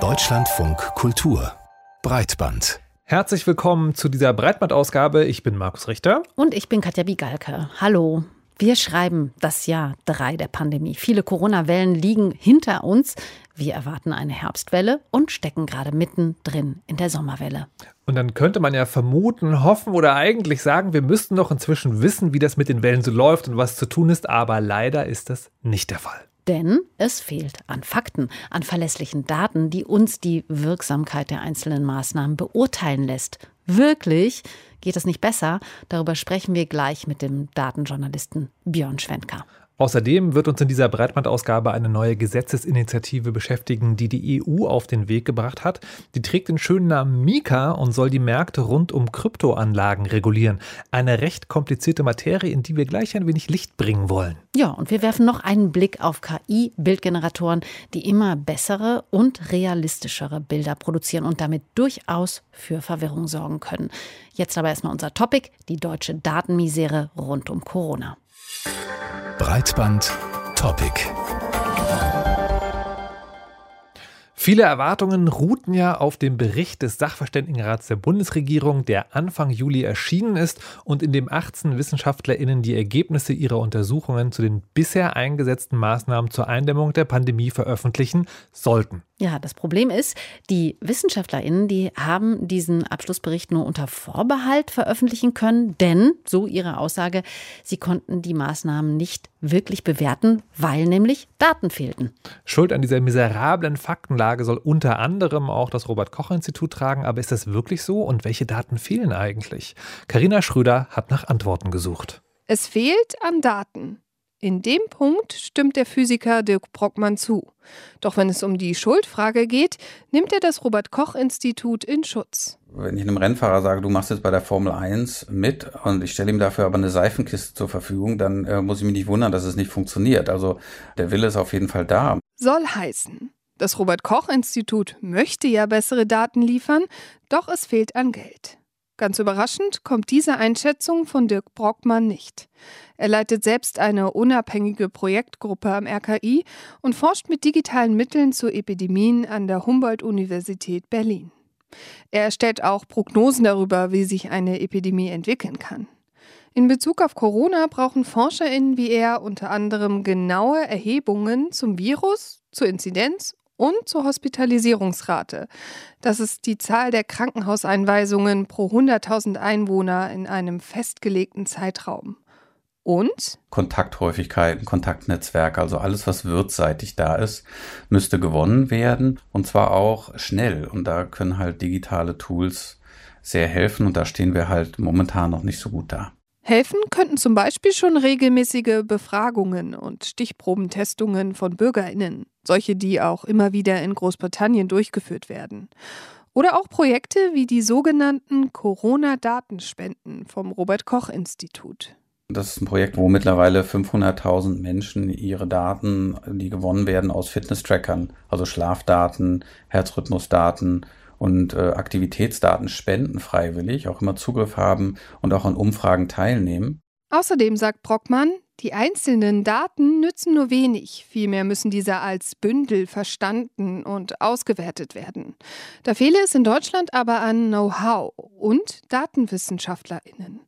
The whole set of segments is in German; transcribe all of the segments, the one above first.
Deutschlandfunk Kultur Breitband. Herzlich willkommen zu dieser Breitbandausgabe. Ich bin Markus Richter. Und ich bin Katja Bigalke. Hallo. Wir schreiben das Jahr 3 der Pandemie. Viele Corona-Wellen liegen hinter uns. Wir erwarten eine Herbstwelle und stecken gerade mittendrin in der Sommerwelle. Und dann könnte man ja vermuten, hoffen oder eigentlich sagen, wir müssten doch inzwischen wissen, wie das mit den Wellen so läuft und was zu tun ist. Aber leider ist das nicht der Fall. Denn es fehlt an Fakten, an verlässlichen Daten, die uns die Wirksamkeit der einzelnen Maßnahmen beurteilen lässt. Wirklich geht es nicht besser? Darüber sprechen wir gleich mit dem Datenjournalisten Björn Schwenker. Außerdem wird uns in dieser Breitbandausgabe eine neue Gesetzesinitiative beschäftigen, die die EU auf den Weg gebracht hat. Die trägt den schönen Namen Mika und soll die Märkte rund um Kryptoanlagen regulieren. Eine recht komplizierte Materie, in die wir gleich ein wenig Licht bringen wollen. Ja, und wir werfen noch einen Blick auf KI-Bildgeneratoren, die immer bessere und realistischere Bilder produzieren und damit durchaus für Verwirrung sorgen können. Jetzt aber erstmal unser Topic, die deutsche Datenmisere rund um Corona. Breitband Topic. Viele Erwartungen ruhten ja auf dem Bericht des Sachverständigenrats der Bundesregierung, der Anfang Juli erschienen ist und in dem 18 WissenschaftlerInnen die Ergebnisse ihrer Untersuchungen zu den bisher eingesetzten Maßnahmen zur Eindämmung der Pandemie veröffentlichen sollten. Ja, das Problem ist, die WissenschaftlerInnen, die haben diesen Abschlussbericht nur unter Vorbehalt veröffentlichen können, denn, so ihre Aussage, sie konnten die Maßnahmen nicht wirklich bewerten, weil nämlich Daten fehlten. Schuld an dieser miserablen Faktenlage soll unter anderem auch das Robert-Koch-Institut tragen, aber ist das wirklich so und welche Daten fehlen eigentlich? Karina Schröder hat nach Antworten gesucht. Es fehlt an Daten. In dem Punkt stimmt der Physiker Dirk Brockmann zu. Doch wenn es um die Schuldfrage geht, nimmt er das Robert Koch Institut in Schutz. Wenn ich einem Rennfahrer sage, du machst jetzt bei der Formel 1 mit und ich stelle ihm dafür aber eine Seifenkiste zur Verfügung, dann äh, muss ich mich nicht wundern, dass es nicht funktioniert. Also der Wille ist auf jeden Fall da. Soll heißen, das Robert Koch Institut möchte ja bessere Daten liefern, doch es fehlt an Geld. Ganz überraschend kommt diese Einschätzung von Dirk Brockmann nicht. Er leitet selbst eine unabhängige Projektgruppe am RKI und forscht mit digitalen Mitteln zu Epidemien an der Humboldt-Universität Berlin. Er erstellt auch Prognosen darüber, wie sich eine Epidemie entwickeln kann. In Bezug auf Corona brauchen ForscherInnen wie er unter anderem genaue Erhebungen zum Virus, zur Inzidenz und zur Hospitalisierungsrate. Das ist die Zahl der Krankenhauseinweisungen pro 100.000 Einwohner in einem festgelegten Zeitraum. Und? Kontakthäufigkeiten, Kontaktnetzwerke, also alles, was wirtsseitig da ist, müsste gewonnen werden und zwar auch schnell. Und da können halt digitale Tools sehr helfen und da stehen wir halt momentan noch nicht so gut da. Helfen könnten zum Beispiel schon regelmäßige Befragungen und Stichprobentestungen von Bürgerinnen, solche, die auch immer wieder in Großbritannien durchgeführt werden. Oder auch Projekte wie die sogenannten Corona-Datenspenden vom Robert Koch Institut. Das ist ein Projekt, wo mittlerweile 500.000 Menschen ihre Daten, die gewonnen werden aus Fitness-Trackern, also Schlafdaten, Herzrhythmusdaten und äh, Aktivitätsdaten spenden freiwillig, auch immer Zugriff haben und auch an Umfragen teilnehmen. Außerdem sagt Brockmann, die einzelnen Daten nützen nur wenig, vielmehr müssen diese als Bündel verstanden und ausgewertet werden. Da fehle es in Deutschland aber an Know-how und Datenwissenschaftlerinnen.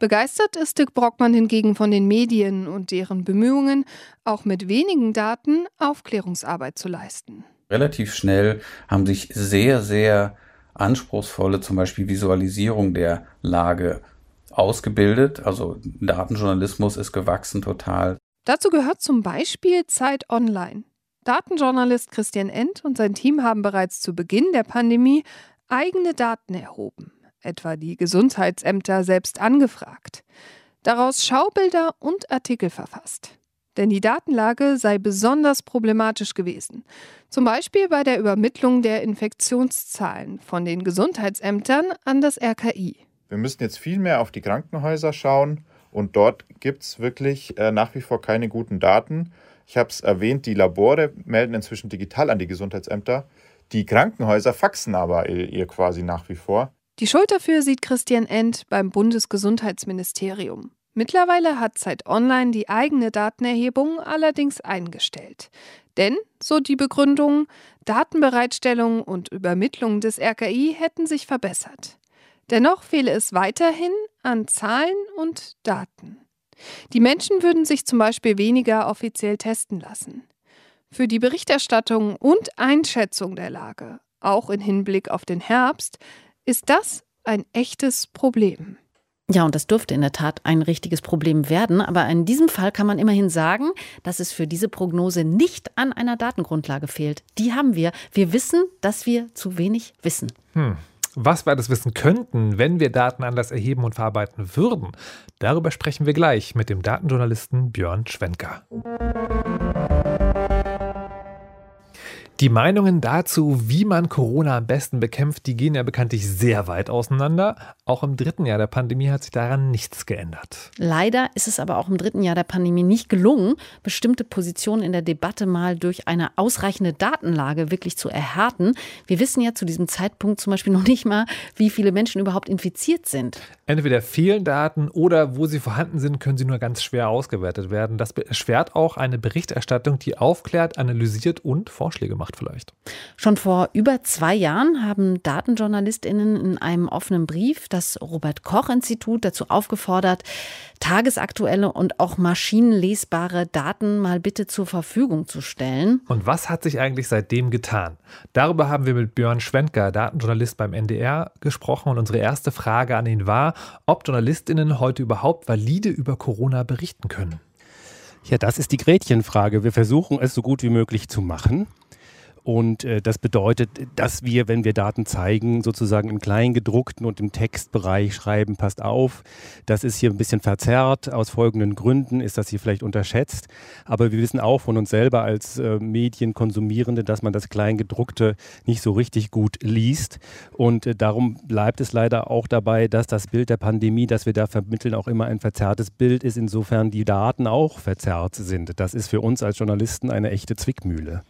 Begeistert ist Dirk Brockmann hingegen von den Medien und deren Bemühungen, auch mit wenigen Daten Aufklärungsarbeit zu leisten. Relativ schnell haben sich sehr, sehr anspruchsvolle, zum Beispiel Visualisierung der Lage ausgebildet. Also Datenjournalismus ist gewachsen total. Dazu gehört zum Beispiel Zeit Online. Datenjournalist Christian End und sein Team haben bereits zu Beginn der Pandemie eigene Daten erhoben etwa die Gesundheitsämter selbst angefragt, daraus Schaubilder und Artikel verfasst. Denn die Datenlage sei besonders problematisch gewesen. Zum Beispiel bei der Übermittlung der Infektionszahlen von den Gesundheitsämtern an das RKI. Wir müssen jetzt viel mehr auf die Krankenhäuser schauen und dort gibt es wirklich äh, nach wie vor keine guten Daten. Ich habe es erwähnt, die Labore melden inzwischen digital an die Gesundheitsämter. Die Krankenhäuser faxen aber ihr quasi nach wie vor. Die Schuld dafür sieht Christian End beim Bundesgesundheitsministerium. Mittlerweile hat Zeit Online die eigene Datenerhebung allerdings eingestellt. Denn, so die Begründung, Datenbereitstellung und Übermittlung des RKI hätten sich verbessert. Dennoch fehle es weiterhin an Zahlen und Daten. Die Menschen würden sich zum Beispiel weniger offiziell testen lassen. Für die Berichterstattung und Einschätzung der Lage, auch in Hinblick auf den Herbst, ist das ein echtes Problem. Ja, und das dürfte in der Tat ein richtiges Problem werden. Aber in diesem Fall kann man immerhin sagen, dass es für diese Prognose nicht an einer Datengrundlage fehlt. Die haben wir. Wir wissen, dass wir zu wenig wissen. Hm. Was wir alles wissen könnten, wenn wir Daten anders erheben und verarbeiten würden, darüber sprechen wir gleich mit dem Datenjournalisten Björn Schwenker. Die Meinungen dazu, wie man Corona am besten bekämpft, die gehen ja bekanntlich sehr weit auseinander. Auch im dritten Jahr der Pandemie hat sich daran nichts geändert. Leider ist es aber auch im dritten Jahr der Pandemie nicht gelungen, bestimmte Positionen in der Debatte mal durch eine ausreichende Datenlage wirklich zu erhärten. Wir wissen ja zu diesem Zeitpunkt zum Beispiel noch nicht mal, wie viele Menschen überhaupt infiziert sind. Entweder fehlen Daten oder wo sie vorhanden sind, können sie nur ganz schwer ausgewertet werden. Das erschwert auch eine Berichterstattung, die aufklärt, analysiert und Vorschläge macht gemacht vielleicht? Schon vor über zwei Jahren haben Datenjournalistinnen in einem offenen Brief das Robert Koch Institut dazu aufgefordert, tagesaktuelle und auch maschinenlesbare Daten mal bitte zur Verfügung zu stellen. Und was hat sich eigentlich seitdem getan? Darüber haben wir mit Björn Schwenker, Datenjournalist beim NDR, gesprochen und unsere erste Frage an ihn war, ob Journalistinnen heute überhaupt valide über Corona berichten können. Ja, das ist die Gretchenfrage. Wir versuchen es so gut wie möglich zu machen. Und äh, das bedeutet, dass wir, wenn wir Daten zeigen, sozusagen im Kleingedruckten und im Textbereich schreiben, passt auf, das ist hier ein bisschen verzerrt. Aus folgenden Gründen ist das hier vielleicht unterschätzt. Aber wir wissen auch von uns selber als äh, Medienkonsumierende, dass man das Kleingedruckte nicht so richtig gut liest. Und äh, darum bleibt es leider auch dabei, dass das Bild der Pandemie, das wir da vermitteln, auch immer ein verzerrtes Bild ist, insofern die Daten auch verzerrt sind. Das ist für uns als Journalisten eine echte Zwickmühle.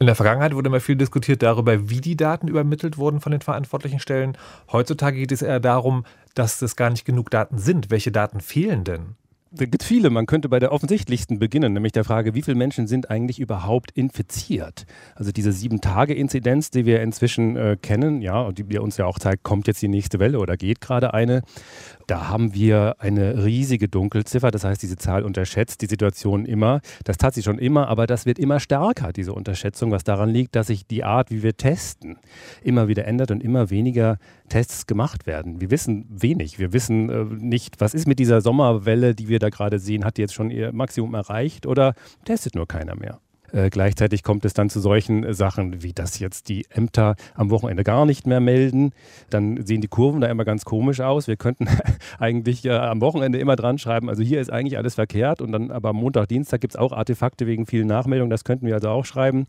In der Vergangenheit wurde immer viel diskutiert darüber, wie die Daten übermittelt wurden von den verantwortlichen Stellen. Heutzutage geht es eher darum, dass es gar nicht genug Daten sind. Welche Daten fehlen denn? Da gibt viele. Man könnte bei der offensichtlichsten beginnen, nämlich der Frage, wie viele Menschen sind eigentlich überhaupt infiziert? Also diese Sieben-Tage-Inzidenz, die wir inzwischen äh, kennen, ja, und die uns ja auch zeigt, kommt jetzt die nächste Welle oder geht gerade eine. Da haben wir eine riesige Dunkelziffer, das heißt, diese Zahl unterschätzt die Situation immer. Das tat sie schon immer, aber das wird immer stärker, diese Unterschätzung, was daran liegt, dass sich die Art, wie wir testen, immer wieder ändert und immer weniger Tests gemacht werden. Wir wissen wenig. Wir wissen äh, nicht, was ist mit dieser Sommerwelle, die wir da gerade sehen, hat jetzt schon ihr Maximum erreicht oder testet nur keiner mehr. Äh, gleichzeitig kommt es dann zu solchen äh, Sachen, wie dass jetzt die Ämter am Wochenende gar nicht mehr melden. Dann sehen die Kurven da immer ganz komisch aus. Wir könnten eigentlich äh, am Wochenende immer dran schreiben, also hier ist eigentlich alles verkehrt und dann aber Montag, Dienstag gibt es auch Artefakte wegen vielen Nachmeldungen. Das könnten wir also auch schreiben.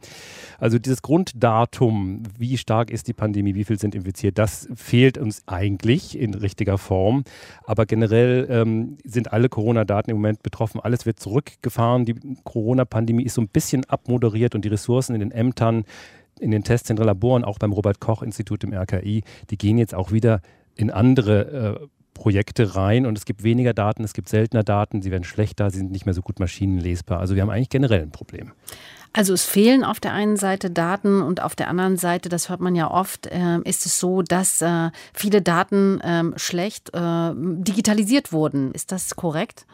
Also dieses Grunddatum, wie stark ist die Pandemie, wie viel sind infiziert, das fehlt uns eigentlich in richtiger Form. Aber generell ähm, sind alle Corona-Daten im Moment betroffen. Alles wird zurückgefahren. Die Corona-Pandemie ist so ein bisschen abmoderiert und die Ressourcen in den Ämtern, in den Testzentren, Laboren, auch beim Robert-Koch-Institut im RKI, die gehen jetzt auch wieder in andere äh, Projekte rein und es gibt weniger Daten, es gibt seltener Daten, sie werden schlechter, sie sind nicht mehr so gut maschinenlesbar. Also wir haben eigentlich generell ein Problem. Also es fehlen auf der einen Seite Daten und auf der anderen Seite, das hört man ja oft, äh, ist es so, dass äh, viele Daten äh, schlecht äh, digitalisiert wurden. Ist das korrekt?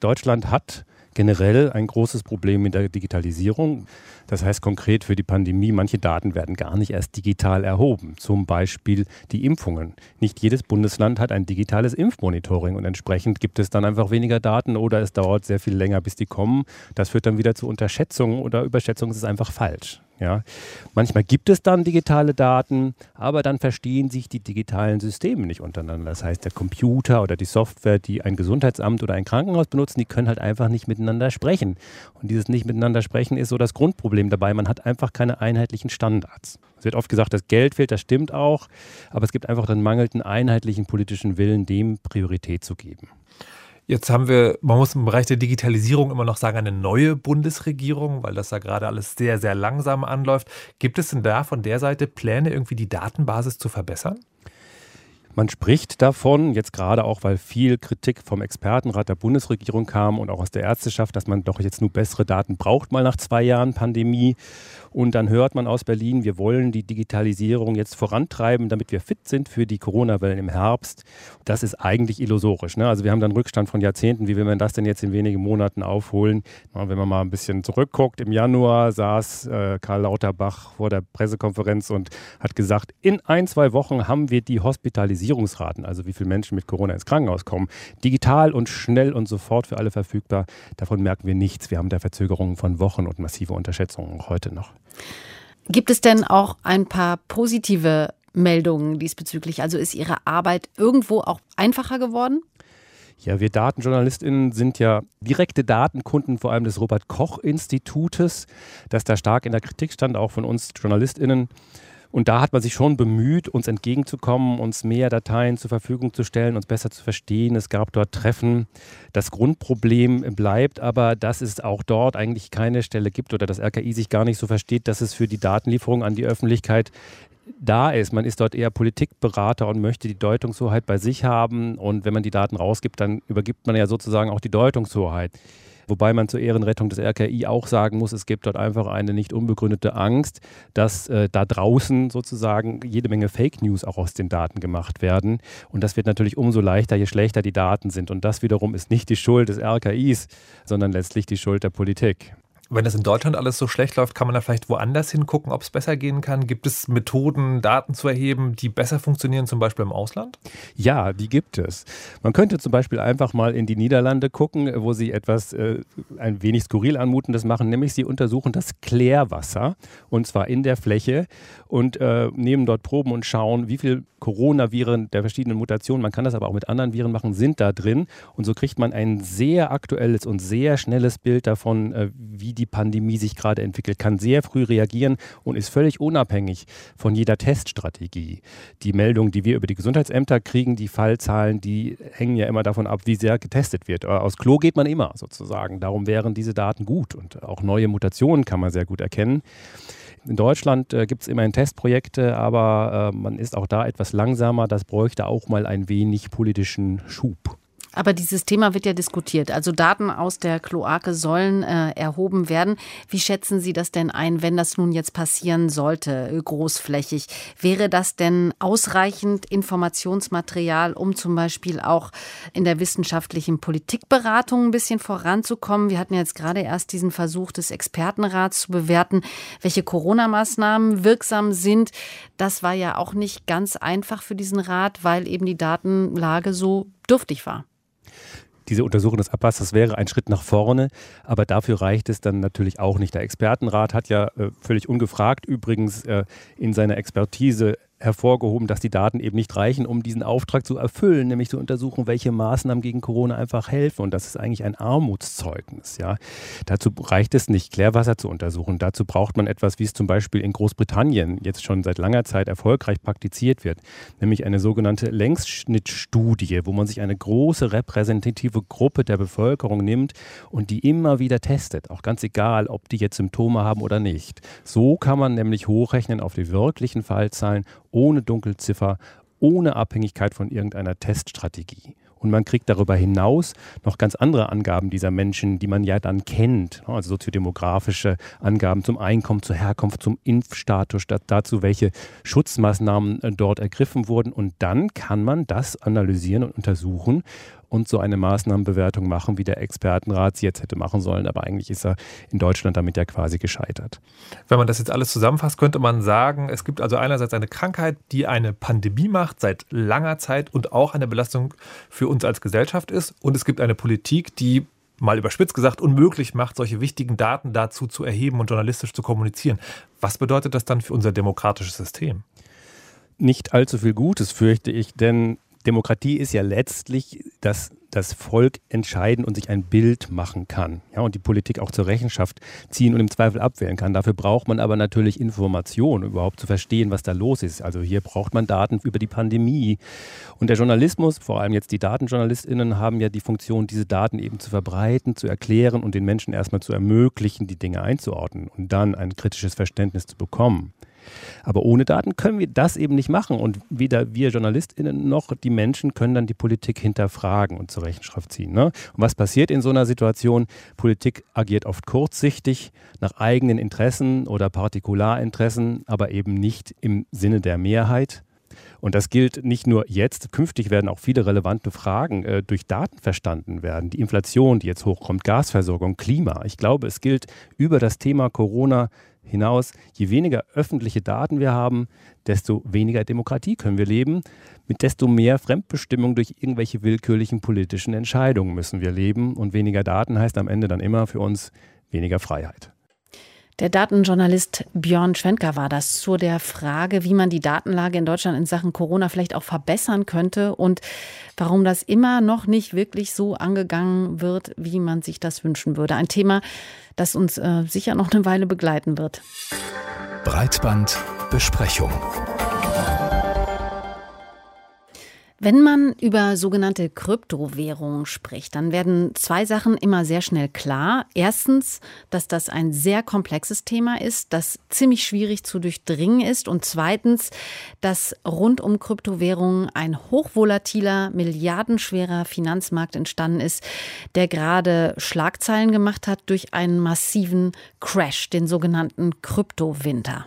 Deutschland hat generell ein großes Problem mit der Digitalisierung. Das heißt konkret für die Pandemie, manche Daten werden gar nicht erst digital erhoben. Zum Beispiel die Impfungen. Nicht jedes Bundesland hat ein digitales Impfmonitoring und entsprechend gibt es dann einfach weniger Daten oder es dauert sehr viel länger, bis die kommen. Das führt dann wieder zu Unterschätzungen oder Überschätzungen. Ist einfach falsch. Ja. Manchmal gibt es dann digitale Daten, aber dann verstehen sich die digitalen Systeme nicht untereinander. Das heißt, der Computer oder die Software, die ein Gesundheitsamt oder ein Krankenhaus benutzen, die können halt einfach nicht miteinander sprechen. Und dieses nicht miteinander sprechen ist so das Grundproblem dabei. Man hat einfach keine einheitlichen Standards. Es wird oft gesagt, dass Geld fehlt, das stimmt auch, aber es gibt einfach den mangelnden einheitlichen politischen Willen, dem Priorität zu geben. Jetzt haben wir, man muss im Bereich der Digitalisierung immer noch sagen, eine neue Bundesregierung, weil das da gerade alles sehr, sehr langsam anläuft. Gibt es denn da von der Seite Pläne, irgendwie die Datenbasis zu verbessern? Man spricht davon, jetzt gerade auch, weil viel Kritik vom Expertenrat der Bundesregierung kam und auch aus der Ärzteschaft, dass man doch jetzt nur bessere Daten braucht, mal nach zwei Jahren Pandemie. Und dann hört man aus Berlin, wir wollen die Digitalisierung jetzt vorantreiben, damit wir fit sind für die Corona-Wellen im Herbst. Das ist eigentlich illusorisch. Ne? Also wir haben dann Rückstand von Jahrzehnten. Wie will man das denn jetzt in wenigen Monaten aufholen? Wenn man mal ein bisschen zurückguckt, im Januar saß äh, Karl Lauterbach vor der Pressekonferenz und hat gesagt, in ein, zwei Wochen haben wir die Hospitalisierungsraten, also wie viele Menschen mit Corona ins Krankenhaus kommen, digital und schnell und sofort für alle verfügbar. Davon merken wir nichts. Wir haben da Verzögerungen von Wochen und massive Unterschätzungen heute noch. Gibt es denn auch ein paar positive Meldungen diesbezüglich? Also ist Ihre Arbeit irgendwo auch einfacher geworden? Ja, wir Datenjournalistinnen sind ja direkte Datenkunden vor allem des Robert Koch Institutes, das da stark in der Kritik stand, auch von uns Journalistinnen. Und da hat man sich schon bemüht, uns entgegenzukommen, uns mehr Dateien zur Verfügung zu stellen, uns besser zu verstehen. Es gab dort Treffen. Das Grundproblem bleibt aber, dass es auch dort eigentlich keine Stelle gibt oder das RKI sich gar nicht so versteht, dass es für die Datenlieferung an die Öffentlichkeit da ist. Man ist dort eher Politikberater und möchte die Deutungshoheit bei sich haben. Und wenn man die Daten rausgibt, dann übergibt man ja sozusagen auch die Deutungshoheit. Wobei man zur Ehrenrettung des RKI auch sagen muss, es gibt dort einfach eine nicht unbegründete Angst, dass äh, da draußen sozusagen jede Menge Fake News auch aus den Daten gemacht werden. Und das wird natürlich umso leichter, je schlechter die Daten sind. Und das wiederum ist nicht die Schuld des RKIs, sondern letztlich die Schuld der Politik. Wenn es in Deutschland alles so schlecht läuft, kann man da vielleicht woanders hingucken, ob es besser gehen kann? Gibt es Methoden, Daten zu erheben, die besser funktionieren, zum Beispiel im Ausland? Ja, die gibt es. Man könnte zum Beispiel einfach mal in die Niederlande gucken, wo sie etwas äh, ein wenig skurril anmutendes machen, nämlich sie untersuchen das Klärwasser und zwar in der Fläche und äh, nehmen dort Proben und schauen, wie viel Coronaviren der verschiedenen Mutationen, man kann das aber auch mit anderen Viren machen, sind da drin. Und so kriegt man ein sehr aktuelles und sehr schnelles Bild davon, äh, wie die Pandemie sich gerade entwickelt, kann sehr früh reagieren und ist völlig unabhängig von jeder Teststrategie. Die Meldungen, die wir über die Gesundheitsämter kriegen, die Fallzahlen, die hängen ja immer davon ab, wie sehr getestet wird. Aus Klo geht man immer sozusagen. Darum wären diese Daten gut und auch neue Mutationen kann man sehr gut erkennen. In Deutschland äh, gibt es immerhin Testprojekte, aber äh, man ist auch da etwas langsamer. Das bräuchte auch mal ein wenig politischen Schub. Aber dieses Thema wird ja diskutiert. Also Daten aus der Kloake sollen äh, erhoben werden. Wie schätzen Sie das denn ein, wenn das nun jetzt passieren sollte, äh, großflächig? Wäre das denn ausreichend Informationsmaterial, um zum Beispiel auch in der wissenschaftlichen Politikberatung ein bisschen voranzukommen? Wir hatten jetzt gerade erst diesen Versuch des Expertenrats zu bewerten, welche Corona-Maßnahmen wirksam sind. Das war ja auch nicht ganz einfach für diesen Rat, weil eben die Datenlage so dürftig war diese Untersuchung des Abbass, das wäre ein Schritt nach vorne, aber dafür reicht es dann natürlich auch nicht. Der Expertenrat hat ja äh, völlig ungefragt übrigens äh, in seiner Expertise hervorgehoben, dass die Daten eben nicht reichen, um diesen Auftrag zu erfüllen, nämlich zu untersuchen, welche Maßnahmen gegen Corona einfach helfen. Und das ist eigentlich ein Armutszeugnis. Ja. Dazu reicht es nicht, Klärwasser zu untersuchen. Dazu braucht man etwas, wie es zum Beispiel in Großbritannien jetzt schon seit langer Zeit erfolgreich praktiziert wird, nämlich eine sogenannte Längsschnittstudie, wo man sich eine große repräsentative Gruppe der Bevölkerung nimmt und die immer wieder testet, auch ganz egal, ob die jetzt Symptome haben oder nicht. So kann man nämlich hochrechnen auf die wirklichen Fallzahlen ohne Dunkelziffer, ohne Abhängigkeit von irgendeiner Teststrategie. Und man kriegt darüber hinaus noch ganz andere Angaben dieser Menschen, die man ja dann kennt. Also soziodemografische Angaben zum Einkommen, zur Herkunft, zum Impfstatus, dazu, welche Schutzmaßnahmen äh, dort ergriffen wurden. Und dann kann man das analysieren und untersuchen und so eine Maßnahmenbewertung machen, wie der Expertenrat sie jetzt hätte machen sollen. Aber eigentlich ist er in Deutschland damit ja quasi gescheitert. Wenn man das jetzt alles zusammenfasst, könnte man sagen, es gibt also einerseits eine Krankheit, die eine Pandemie macht seit langer Zeit und auch eine Belastung für uns als Gesellschaft ist. Und es gibt eine Politik, die mal überspitzt gesagt, unmöglich macht, solche wichtigen Daten dazu zu erheben und journalistisch zu kommunizieren. Was bedeutet das dann für unser demokratisches System? Nicht allzu viel Gutes, fürchte ich, denn Demokratie ist ja letztlich, dass das Volk entscheiden und sich ein Bild machen kann. Ja, und die Politik auch zur Rechenschaft ziehen und im Zweifel abwählen kann. Dafür braucht man aber natürlich Informationen, um überhaupt zu verstehen, was da los ist. Also hier braucht man Daten über die Pandemie. Und der Journalismus, vor allem jetzt die DatenjournalistInnen, haben ja die Funktion, diese Daten eben zu verbreiten, zu erklären und den Menschen erstmal zu ermöglichen, die Dinge einzuordnen und dann ein kritisches Verständnis zu bekommen. Aber ohne Daten können wir das eben nicht machen. Und weder wir JournalistInnen noch die Menschen können dann die Politik hinterfragen und zur Rechenschaft ziehen. Ne? Und was passiert in so einer Situation? Politik agiert oft kurzsichtig nach eigenen Interessen oder Partikularinteressen, aber eben nicht im Sinne der Mehrheit. Und das gilt nicht nur jetzt, künftig werden auch viele relevante Fragen äh, durch Daten verstanden werden. Die Inflation, die jetzt hochkommt, Gasversorgung, Klima. Ich glaube, es gilt über das Thema Corona hinaus, je weniger öffentliche Daten wir haben, desto weniger Demokratie können wir leben. Mit desto mehr Fremdbestimmung durch irgendwelche willkürlichen politischen Entscheidungen müssen wir leben. Und weniger Daten heißt am Ende dann immer für uns weniger Freiheit. Der Datenjournalist Björn Schwenker war das zu der Frage, wie man die Datenlage in Deutschland in Sachen Corona vielleicht auch verbessern könnte und warum das immer noch nicht wirklich so angegangen wird, wie man sich das wünschen würde. Ein Thema, das uns äh, sicher noch eine Weile begleiten wird. Breitbandbesprechung. Wenn man über sogenannte Kryptowährungen spricht, dann werden zwei Sachen immer sehr schnell klar. Erstens, dass das ein sehr komplexes Thema ist, das ziemlich schwierig zu durchdringen ist. Und zweitens, dass rund um Kryptowährungen ein hochvolatiler, milliardenschwerer Finanzmarkt entstanden ist, der gerade Schlagzeilen gemacht hat durch einen massiven Crash, den sogenannten Kryptowinter.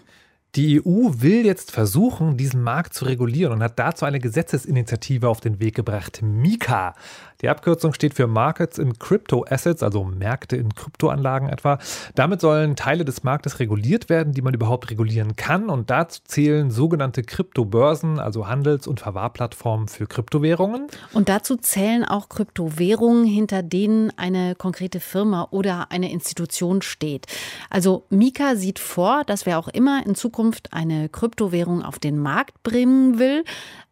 Die EU will jetzt versuchen, diesen Markt zu regulieren und hat dazu eine Gesetzesinitiative auf den Weg gebracht. Mika die Abkürzung steht für Markets in Crypto Assets, also Märkte in Kryptoanlagen etwa. Damit sollen Teile des Marktes reguliert werden, die man überhaupt regulieren kann. Und dazu zählen sogenannte Kryptobörsen, also Handels- und Verwahrplattformen für Kryptowährungen. Und dazu zählen auch Kryptowährungen, hinter denen eine konkrete Firma oder eine Institution steht. Also Mika sieht vor, dass wer auch immer in Zukunft eine Kryptowährung auf den Markt bringen will,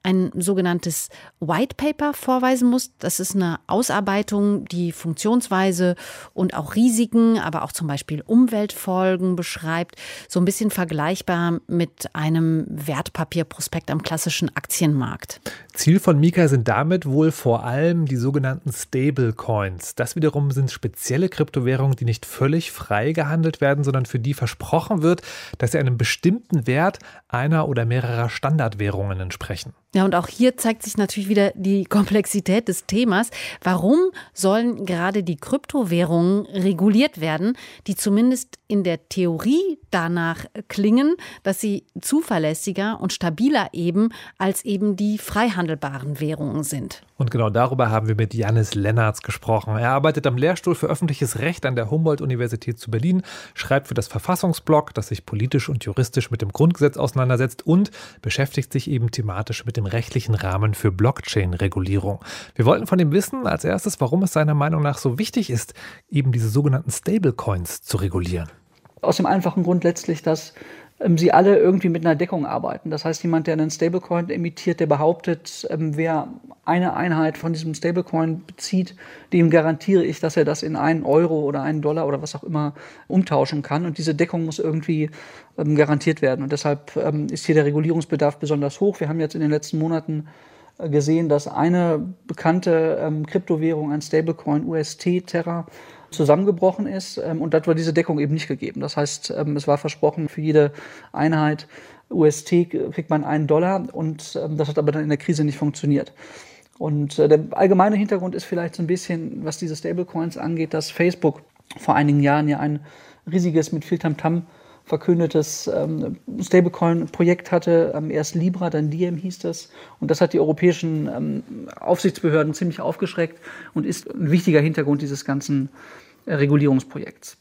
ein sogenanntes White Paper vorweisen muss. Das ist eine Ausarbeitung, die Funktionsweise und auch Risiken, aber auch zum Beispiel Umweltfolgen beschreibt. So ein bisschen vergleichbar mit einem Wertpapierprospekt am klassischen Aktienmarkt. Ziel von Mika sind damit wohl vor allem die sogenannten Stablecoins. Das wiederum sind spezielle Kryptowährungen, die nicht völlig frei gehandelt werden, sondern für die versprochen wird, dass sie einem bestimmten Wert einer oder mehrerer Standardwährungen entsprechen. Ja, und auch hier zeigt sich natürlich wieder die Komplexität des Themas. Warum sollen gerade die Kryptowährungen reguliert werden, die zumindest in der Theorie danach klingen, dass sie zuverlässiger und stabiler eben als eben die freihandelbaren Währungen sind? Und genau darüber haben wir mit Janis Lennartz gesprochen. Er arbeitet am Lehrstuhl für öffentliches Recht an der Humboldt-Universität zu Berlin, schreibt für das Verfassungsblog, das sich politisch und juristisch mit dem Grundgesetz auseinandersetzt und beschäftigt sich eben thematisch mit dem rechtlichen Rahmen für Blockchain-Regulierung. Wir wollten von ihm wissen, als erstes, warum es seiner Meinung nach so wichtig ist, eben diese sogenannten Stablecoins zu regulieren. Aus dem einfachen Grund letztlich, dass ähm, sie alle irgendwie mit einer Deckung arbeiten. Das heißt, jemand, der einen Stablecoin emittiert, der behauptet, ähm, wer eine Einheit von diesem Stablecoin bezieht, dem garantiere ich, dass er das in einen Euro oder einen Dollar oder was auch immer umtauschen kann. Und diese Deckung muss irgendwie ähm, garantiert werden. Und deshalb ist hier der Regulierungsbedarf besonders hoch. Wir haben jetzt in den letzten Monaten äh, gesehen, dass eine bekannte Kryptowährung, ein Stablecoin UST Terra, zusammengebrochen ist. Ähm, und dort war diese Deckung eben nicht gegeben. Das heißt, ähm, es war versprochen, für jede Einheit UST kriegt man einen Dollar und ähm, das hat aber dann in der Krise nicht funktioniert. Und äh, der allgemeine Hintergrund ist vielleicht so ein bisschen, was diese Stablecoins angeht, dass Facebook vor einigen Jahren ja ein riesiges mit viel Tamtam -Tam verkündetes ähm, Stablecoin-Projekt hatte. Ähm, erst Libra, dann Diem hieß das. Und das hat die europäischen ähm, Aufsichtsbehörden ziemlich aufgeschreckt und ist ein wichtiger Hintergrund dieses ganzen Regulierungsprojekts.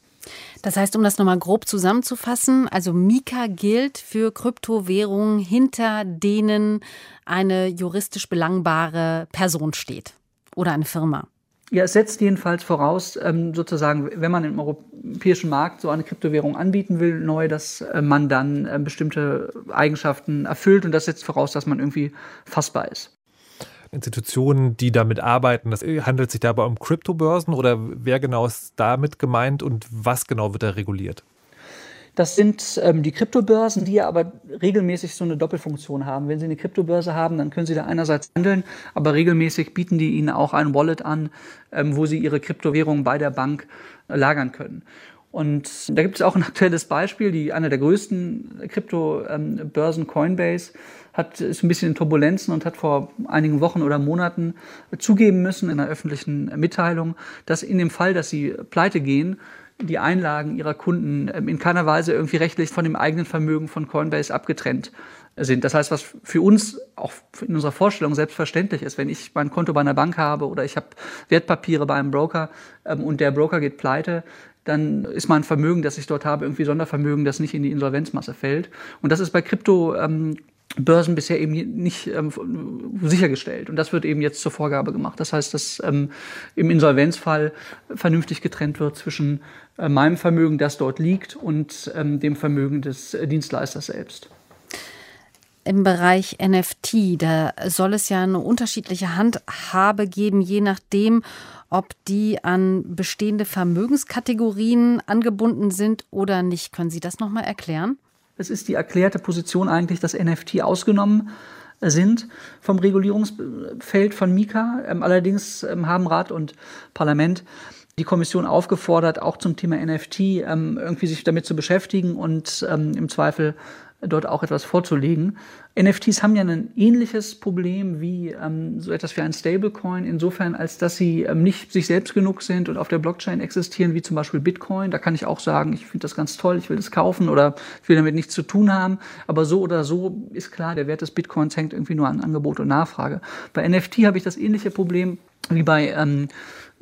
Das heißt, um das nochmal grob zusammenzufassen, also Mika gilt für Kryptowährungen, hinter denen eine juristisch belangbare Person steht oder eine Firma. Ja, es setzt jedenfalls voraus, ähm, sozusagen, wenn man im europäischen Markt so eine Kryptowährung anbieten will, neu, dass äh, man dann äh, bestimmte Eigenschaften erfüllt und das setzt voraus, dass man irgendwie fassbar ist. Institutionen, die damit arbeiten, das handelt sich dabei um Kryptobörsen oder wer genau ist damit gemeint und was genau wird da reguliert? Das sind ähm, die Kryptobörsen, die aber regelmäßig so eine Doppelfunktion haben. Wenn Sie eine Kryptobörse haben, dann können Sie da einerseits handeln, aber regelmäßig bieten die Ihnen auch ein Wallet an, ähm, wo Sie Ihre Kryptowährung bei der Bank äh, lagern können. Und da gibt es auch ein aktuelles Beispiel, die eine der größten Kryptobörsen Coinbase hat ist ein bisschen in Turbulenzen und hat vor einigen Wochen oder Monaten zugeben müssen in einer öffentlichen Mitteilung, dass in dem Fall, dass sie pleite gehen, die Einlagen ihrer Kunden ähm, in keiner Weise irgendwie rechtlich von dem eigenen Vermögen von Coinbase abgetrennt sind. Das heißt, was für uns auch in unserer Vorstellung selbstverständlich ist, wenn ich mein Konto bei einer Bank habe oder ich habe Wertpapiere bei einem Broker ähm, und der Broker geht pleite, dann ist mein Vermögen, das ich dort habe, irgendwie Sondervermögen, das nicht in die Insolvenzmasse fällt. Und das ist bei Krypto ähm, Börsen bisher eben nicht ähm, sichergestellt. Und das wird eben jetzt zur Vorgabe gemacht. Das heißt, dass ähm, im Insolvenzfall vernünftig getrennt wird zwischen äh, meinem Vermögen, das dort liegt, und ähm, dem Vermögen des äh, Dienstleisters selbst. Im Bereich NFT, da soll es ja eine unterschiedliche Handhabe geben, je nachdem, ob die an bestehende Vermögenskategorien angebunden sind oder nicht. Können Sie das nochmal erklären? Es ist die erklärte Position eigentlich, dass NFT ausgenommen sind vom Regulierungsfeld von Mika. Ähm, allerdings ähm, haben Rat und Parlament die Kommission aufgefordert, auch zum Thema NFT ähm, irgendwie sich damit zu beschäftigen und im Zweifel dort auch etwas vorzulegen. NFTs haben ja ein ähnliches Problem wie ähm, so etwas wie ein Stablecoin, insofern als dass sie ähm, nicht sich selbst genug sind und auf der Blockchain existieren, wie zum Beispiel Bitcoin. Da kann ich auch sagen, ich finde das ganz toll, ich will das kaufen oder ich will damit nichts zu tun haben. Aber so oder so ist klar, der Wert des Bitcoins hängt irgendwie nur an Angebot und Nachfrage. Bei NFT habe ich das ähnliche Problem wie bei ähm,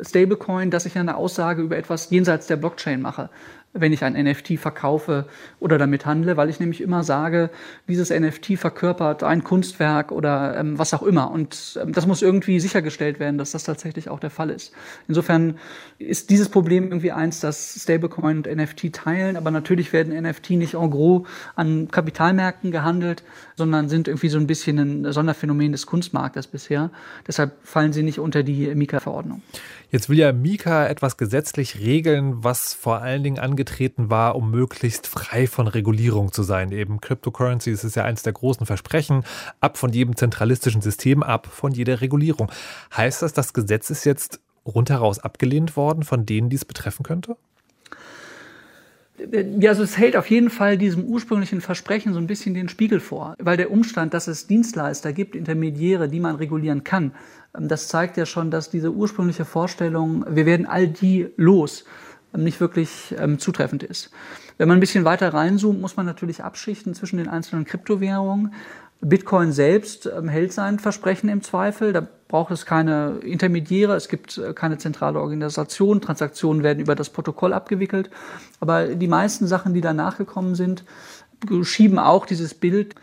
Stablecoin, dass ich eine Aussage über etwas jenseits der Blockchain mache wenn ich ein NFT verkaufe oder damit handle, weil ich nämlich immer sage, dieses NFT verkörpert ein Kunstwerk oder ähm, was auch immer. Und ähm, das muss irgendwie sichergestellt werden, dass das tatsächlich auch der Fall ist. Insofern ist dieses Problem irgendwie eins, das Stablecoin und NFT teilen, aber natürlich werden NFT nicht en gros an Kapitalmärkten gehandelt, sondern sind irgendwie so ein bisschen ein Sonderphänomen des Kunstmarktes bisher. Deshalb fallen sie nicht unter die Mika-Verordnung. Jetzt will ja Mika etwas gesetzlich regeln, was vor allen Dingen angetreten war, um möglichst frei von Regulierung zu sein. Eben Cryptocurrency ist ja eines der großen Versprechen. Ab von jedem zentralistischen System, ab von jeder Regulierung. Heißt das, das Gesetz ist jetzt rundheraus abgelehnt worden von denen, die es betreffen könnte? Ja, also es hält auf jeden Fall diesem ursprünglichen Versprechen so ein bisschen den Spiegel vor, weil der Umstand, dass es Dienstleister gibt, Intermediäre, die man regulieren kann, ähm, das zeigt ja schon, dass diese ursprüngliche Vorstellung, wir werden all die los, ähm, nicht wirklich ähm, zutreffend ist. Wenn man ein bisschen weiter reinzoomt, muss man natürlich abschichten zwischen den einzelnen Kryptowährungen. Bitcoin selbst ähm, hält sein Versprechen im Zweifel. Da braucht es keine Intermediäre, es gibt äh, keine zentrale Organisation, Transaktionen werden über das Protokoll abgewickelt. Aber die meisten Sachen, die danach gekommen sind, schieben auch dieses Bild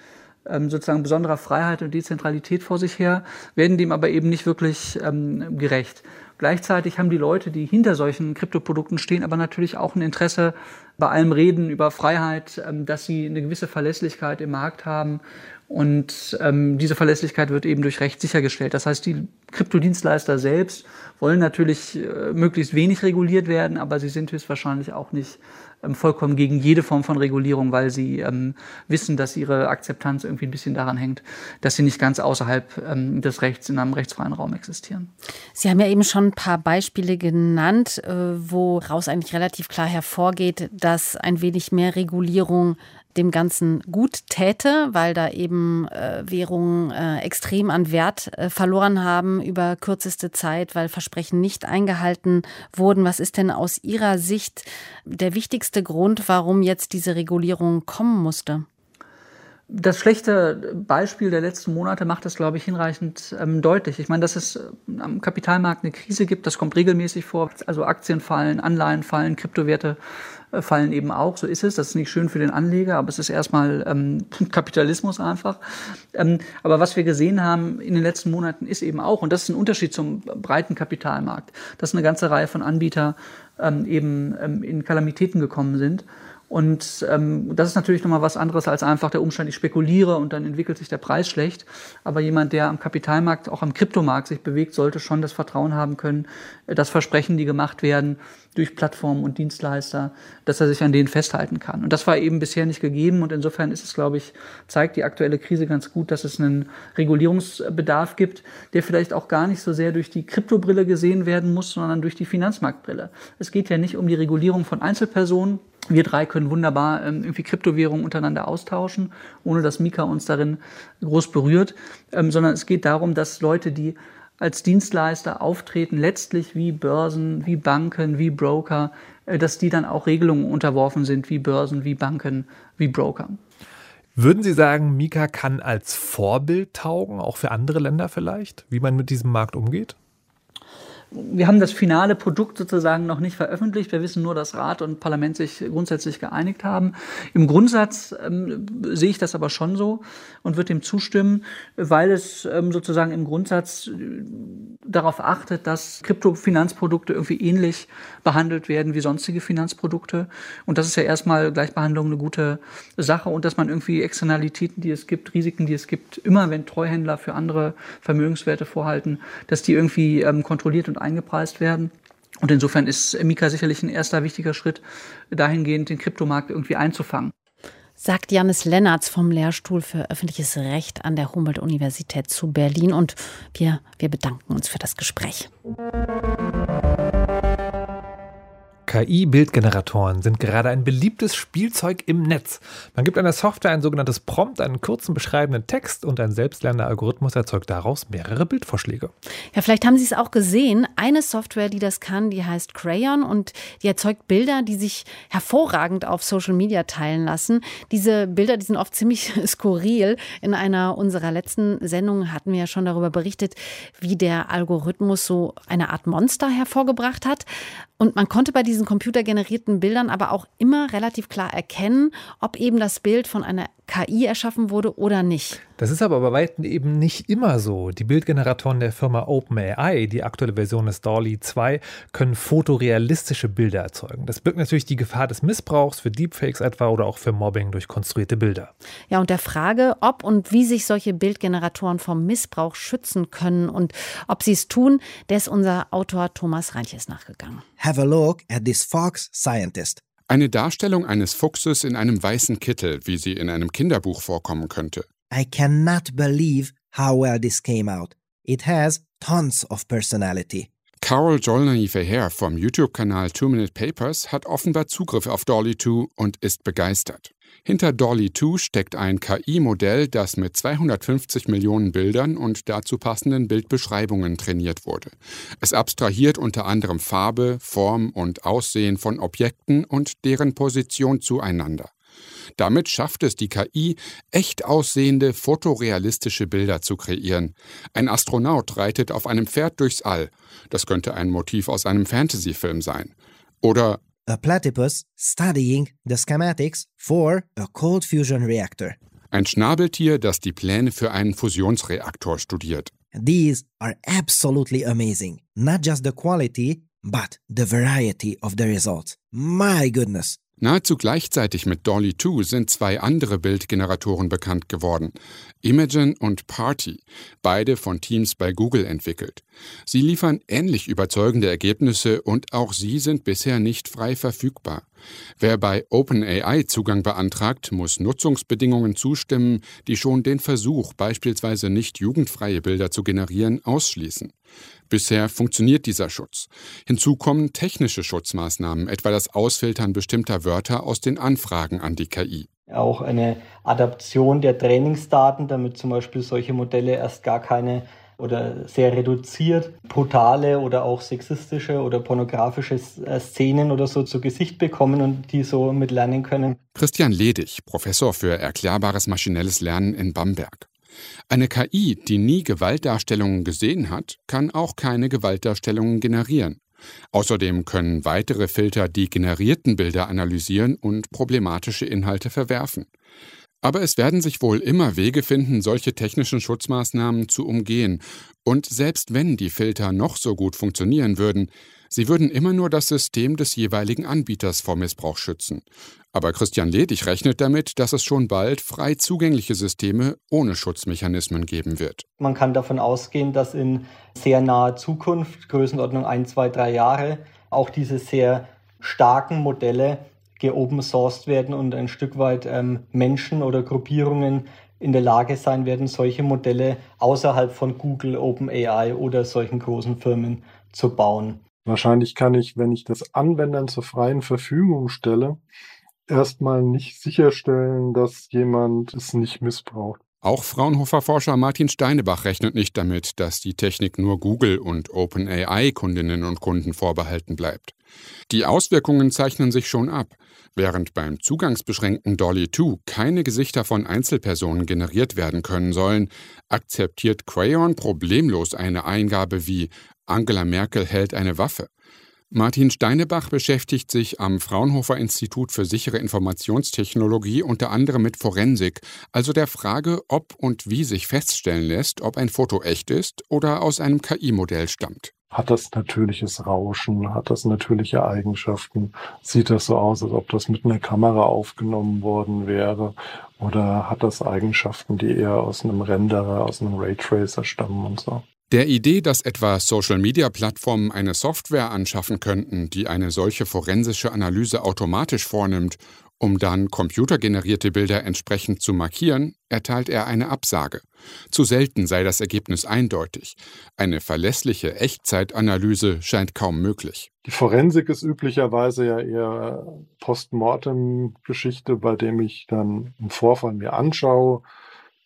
ähm, sozusagen besonderer Freiheit und Dezentralität vor sich her, werden dem aber eben nicht wirklich ähm, gerecht. Gleichzeitig haben die Leute, die hinter solchen Kryptoprodukten stehen, aber natürlich auch ein Interesse bei allem Reden über Freiheit, ähm, dass sie eine gewisse Verlässlichkeit im Markt haben. Und ähm, diese Verlässlichkeit wird eben durch Recht sichergestellt. Das heißt, die Kryptodienstleister selbst wollen natürlich äh, möglichst wenig reguliert werden, aber sie sind höchstwahrscheinlich auch nicht ähm, vollkommen gegen jede Form von Regulierung, weil sie ähm, wissen, dass ihre Akzeptanz irgendwie ein bisschen daran hängt, dass sie nicht ganz außerhalb ähm, des Rechts in einem rechtsfreien Raum existieren. Sie haben ja eben schon ein paar Beispiele genannt, äh, woraus eigentlich relativ klar hervorgeht, dass ein wenig mehr Regulierung dem Ganzen gut täte, weil da eben äh, Währungen äh, extrem an Wert äh, verloren haben über kürzeste Zeit, weil Versprechen nicht eingehalten wurden. Was ist denn aus Ihrer Sicht der wichtigste Grund, warum jetzt diese Regulierung kommen musste? Das schlechte Beispiel der letzten Monate macht das, glaube ich, hinreichend ähm, deutlich. Ich meine, dass es äh, am Kapitalmarkt eine Krise gibt, das kommt regelmäßig vor. Also Aktien fallen, Anleihen fallen, Kryptowerte äh, fallen eben auch. So ist es. Das ist nicht schön für den Anleger, aber es ist erstmal ähm, Kapitalismus einfach. Ähm, aber was wir gesehen haben in den letzten Monaten ist eben auch, und das ist ein Unterschied zum breiten Kapitalmarkt, dass eine ganze Reihe von Anbietern ähm, eben ähm, in Kalamitäten gekommen sind Und ähm, das ist natürlich nochmal was anderes als einfach der Umstand, ich spekuliere und dann entwickelt sich der Preis schlecht. Aber jemand, der am Kapitalmarkt, auch am Kryptomarkt sich bewegt, sollte schon das Vertrauen haben können, dass Versprechen, die gemacht werden durch Plattformen und Dienstleister, dass er sich an denen festhalten kann. Und das war eben bisher nicht gegeben. Und insofern ist es, glaube ich, zeigt die aktuelle Krise ganz gut, dass es einen Regulierungsbedarf gibt, der vielleicht auch gar nicht so sehr durch die Kryptobrille gesehen werden muss, sondern durch die Finanzmarktbrille. Es geht ja nicht um die Regulierung von Einzelpersonen, wir drei können wunderbar ähm, irgendwie Kryptowährungen untereinander austauschen, ohne dass Mika uns darin groß berührt, ähm, sondern es geht darum, dass Leute, die als Dienstleister auftreten, letztlich wie Börsen, wie Banken, wie Broker, äh, dass die dann auch Regelungen unterworfen sind, wie Börsen, wie Banken, wie Broker. Würden Sie sagen, Mika kann als Vorbild taugen, auch für andere Länder vielleicht, wie man mit diesem Markt umgeht? Wir haben das finale Produkt sozusagen noch nicht veröffentlicht. Wir wissen nur, dass Rat und Parlament sich grundsätzlich geeinigt haben. Im Grundsatz ähm, sehe ich das aber schon so und würde dem zustimmen, weil es ähm, sozusagen im Grundsatz äh, darauf achtet, dass Kryptofinanzprodukte irgendwie ähnlich behandelt werden wie sonstige Finanzprodukte. Und das ist ja erstmal Gleichbehandlung eine gute Sache und dass man irgendwie Externalitäten, die es gibt, Risiken, die es gibt, immer wenn Treuhändler für andere Vermögenswerte vorhalten, dass die irgendwie ähm, kontrolliert und eingepreist werden. Und insofern ist Mika sicherlich ein erster wichtiger Schritt, dahingehend den Kryptomarkt irgendwie einzufangen. Sagt Janis Lennertz vom Lehrstuhl für öffentliches Recht an der Humboldt-Universität zu Berlin. Und wir, wir bedanken uns für das Gespräch. KI-Bildgeneratoren sind gerade ein beliebtes Spielzeug im Netz. Man gibt einer Software ein sogenanntes Prompt, einen kurzen beschreibenden Text und ein selbstlernender Algorithmus erzeugt daraus mehrere Bildvorschläge. Ja, vielleicht haben Sie es auch gesehen. Eine Software, die das kann, die heißt Crayon und die erzeugt Bilder, die sich hervorragend auf Social Media teilen lassen. Diese Bilder, die sind oft ziemlich skurril. In einer unserer letzten Sendungen hatten wir ja schon darüber berichtet, wie der Algorithmus so eine Art Monster hervorgebracht hat. Und man konnte bei diesen computergenerierten Bildern aber auch immer relativ klar erkennen, ob eben das Bild von einer KI erschaffen wurde oder nicht. Das ist aber bei weitem eben nicht immer so. Die Bildgeneratoren der Firma OpenAI, die aktuelle Version des DALL-E 2, können fotorealistische Bilder erzeugen. Das birgt natürlich die Gefahr des Missbrauchs für Deepfakes etwa oder auch für Mobbing durch konstruierte Bilder. Ja, und der Frage, ob und wie sich solche Bildgeneratoren vom Missbrauch schützen können und ob sie es tun, der ist unser Autor Thomas Reinches nachgegangen. Have a look at this fox scientist. Eine Darstellung eines Fuchses in einem weißen Kittel, wie sie in einem Kinderbuch vorkommen könnte. I cannot believe how well this came out. It has tons of personality. Carol Jolney Verheer vom YouTube-Kanal Two Minute Papers hat offenbar Zugriff auf Dolly 2 und ist begeistert. Hinter Dolly 2 steckt ein KI-Modell, das mit 250 Millionen Bildern und dazu passenden Bildbeschreibungen trainiert wurde. Es abstrahiert unter anderem Farbe, Form und Aussehen von Objekten und deren Position zueinander. Damit schafft es die KI, echt aussehende, fotorealistische Bilder zu kreieren. Ein Astronaut reitet auf einem Pferd durchs All. Das könnte ein Motiv aus einem Fantasyfilm sein. Oder a platypus studying the schematics for a cold fusion reactor. Ein Schnabeltier, das die Pläne für einen Fusionsreaktor studiert. These are absolutely amazing. Not just the quality, but the variety of the results. My goodness. Nahezu gleichzeitig mit Dolly 2 sind zwei andere Bildgeneratoren bekannt geworden. Imogen und Party, beide von Teams bei Google entwickelt. Sie liefern ähnlich überzeugende Ergebnisse und auch sie sind bisher nicht frei verfügbar. Wer bei OpenAI Zugang beantragt, muss Nutzungsbedingungen zustimmen, die schon den Versuch, beispielsweise nicht jugendfreie Bilder zu generieren, ausschließen. Bisher funktioniert dieser Schutz. Hinzu kommen technische Schutzmaßnahmen, etwa das Ausfiltern bestimmter Wörter aus den Anfragen an die KI. Auch eine Adaption der Trainingsdaten, damit zum Beispiel solche Modelle erst gar keine oder sehr reduziert brutale oder auch sexistische oder pornografische äh, Szenen oder so zu Gesicht bekommen und die so mit lernen können. Christian Ledig, Professor für erklärbares maschinelles Lernen in Bamberg. Eine KI, die nie Gewaltdarstellungen gesehen hat, kann auch keine Gewaltdarstellungen generieren. Außerdem können weitere Filter die generierten Bilder analysieren und problematische Inhalte verwerfen. Aber es werden sich wohl immer Wege finden, solche technischen Schutzmaßnahmen zu umgehen. Und selbst wenn die Filter noch so gut funktionieren würden, sie würden immer nur das System des jeweiligen Anbieters vor Missbrauch schützen. Aber Christian Ledig rechnet damit, dass es schon bald frei zugängliche Systeme ohne Schutzmechanismen geben wird. Man kann davon ausgehen, dass in sehr naher Zukunft, Größenordnung ein, zwei, drei Jahre, auch diese sehr starken Modelle geopen sourced werden und ein Stück weit ähm, Menschen oder Gruppierungen in der Lage sein werden, solche Modelle außerhalb von Google, OpenAI oder solchen großen Firmen zu bauen. Wahrscheinlich kann ich, wenn ich das Anwendern zur freien Verfügung stelle, erstmal nicht sicherstellen, dass jemand es nicht missbraucht. Auch Fraunhofer-Forscher Martin Steinebach rechnet nicht damit, dass die Technik nur Google und OpenAI-Kundinnen und Kunden vorbehalten bleibt. Die Auswirkungen zeichnen sich schon ab. Während beim zugangsbeschränkten Dolly 2 keine Gesichter von Einzelpersonen generiert werden können sollen, akzeptiert Crayon problemlos eine Eingabe wie Angela Merkel hält eine Waffe. Martin Steinebach beschäftigt sich am Fraunhofer Institut für sichere Informationstechnologie unter anderem mit Forensik, also der Frage, ob und wie sich feststellen lässt, ob ein Foto echt ist oder aus einem KI-Modell stammt. Hat das natürliches Rauschen? Hat das natürliche Eigenschaften? Sieht das so aus, als ob das mit einer Kamera aufgenommen worden wäre? Oder hat das Eigenschaften, die eher aus einem Renderer, aus einem Raytracer stammen und so? Der Idee, dass etwa Social-Media-Plattformen eine Software anschaffen könnten, die eine solche forensische Analyse automatisch vornimmt, um dann computergenerierte Bilder entsprechend zu markieren, erteilt er eine Absage. Zu selten sei das Ergebnis eindeutig. Eine verlässliche Echtzeitanalyse scheint kaum möglich. Die Forensik ist üblicherweise ja eher Postmortem-Geschichte, bei dem ich dann einen Vorfall mir anschaue,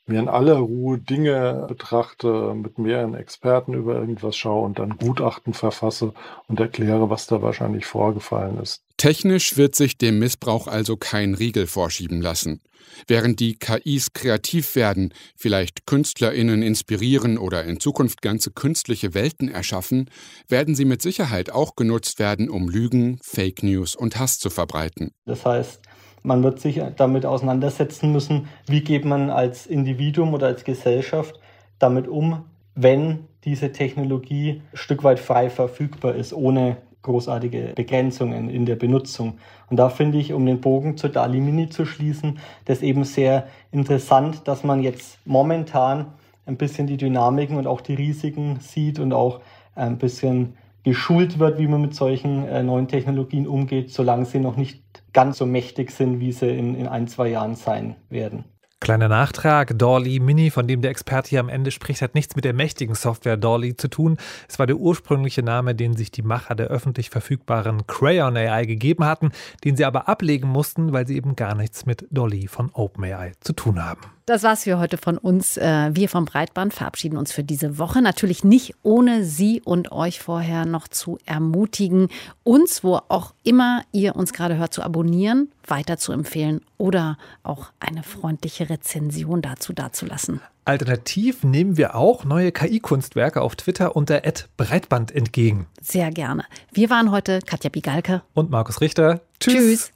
mir in aller Ruhe Dinge betrachte, mit mehreren Experten über irgendwas schaue und dann Gutachten verfasse und erkläre, was da wahrscheinlich vorgefallen ist. Technisch wird sich dem Missbrauch also kein Riegel vorschieben lassen. Während die KIs kreativ werden, vielleicht Künstlerinnen inspirieren oder in Zukunft ganze künstliche Welten erschaffen, werden sie mit Sicherheit auch genutzt werden, um Lügen, Fake News und Hass zu verbreiten. Das heißt, man wird sich damit auseinandersetzen müssen, wie geht man als Individuum oder als Gesellschaft damit um, wenn diese Technologie ein Stück weit frei verfügbar ist, ohne großartige Begrenzungen in der Benutzung. Und da finde ich, um den Bogen zur DALI Mini zu schließen, das eben sehr interessant, dass man jetzt momentan ein bisschen die Dynamiken und auch die Risiken sieht und auch ein bisschen geschult wird, wie man mit solchen äh, neuen Technologien umgeht, solange sie noch nicht ganz so mächtig sind, wie sie in, in ein, zwei Jahren sein werden. Kleiner Nachtrag, Dolly Mini, von dem der Experte hier am Ende spricht, hat nichts mit der mächtigen Software Dolly zu tun. Es war der ursprüngliche Name, den sich die Macher der öffentlich verfügbaren Crayon AI gegeben hatten, den sie aber ablegen mussten, weil sie eben gar nichts mit Dolly von OpenAI zu tun haben. Das war's für heute von uns. Äh, wir vom Breitband verabschieden uns für diese Woche. Natürlich nicht ohne Sie und euch vorher noch zu ermutigen, uns, wo auch immer ihr uns gerade hört, zu abonnieren, weiter zu empfehlen oder auch eine freundliche Rezension dazu dazulassen. Alternativ nehmen wir auch neue KI-Kunstwerke auf Twitter unter Breitband entgegen. Sehr gerne. Wir waren heute Katja Bigalke und Markus Richter. Tschüss. Tschüss.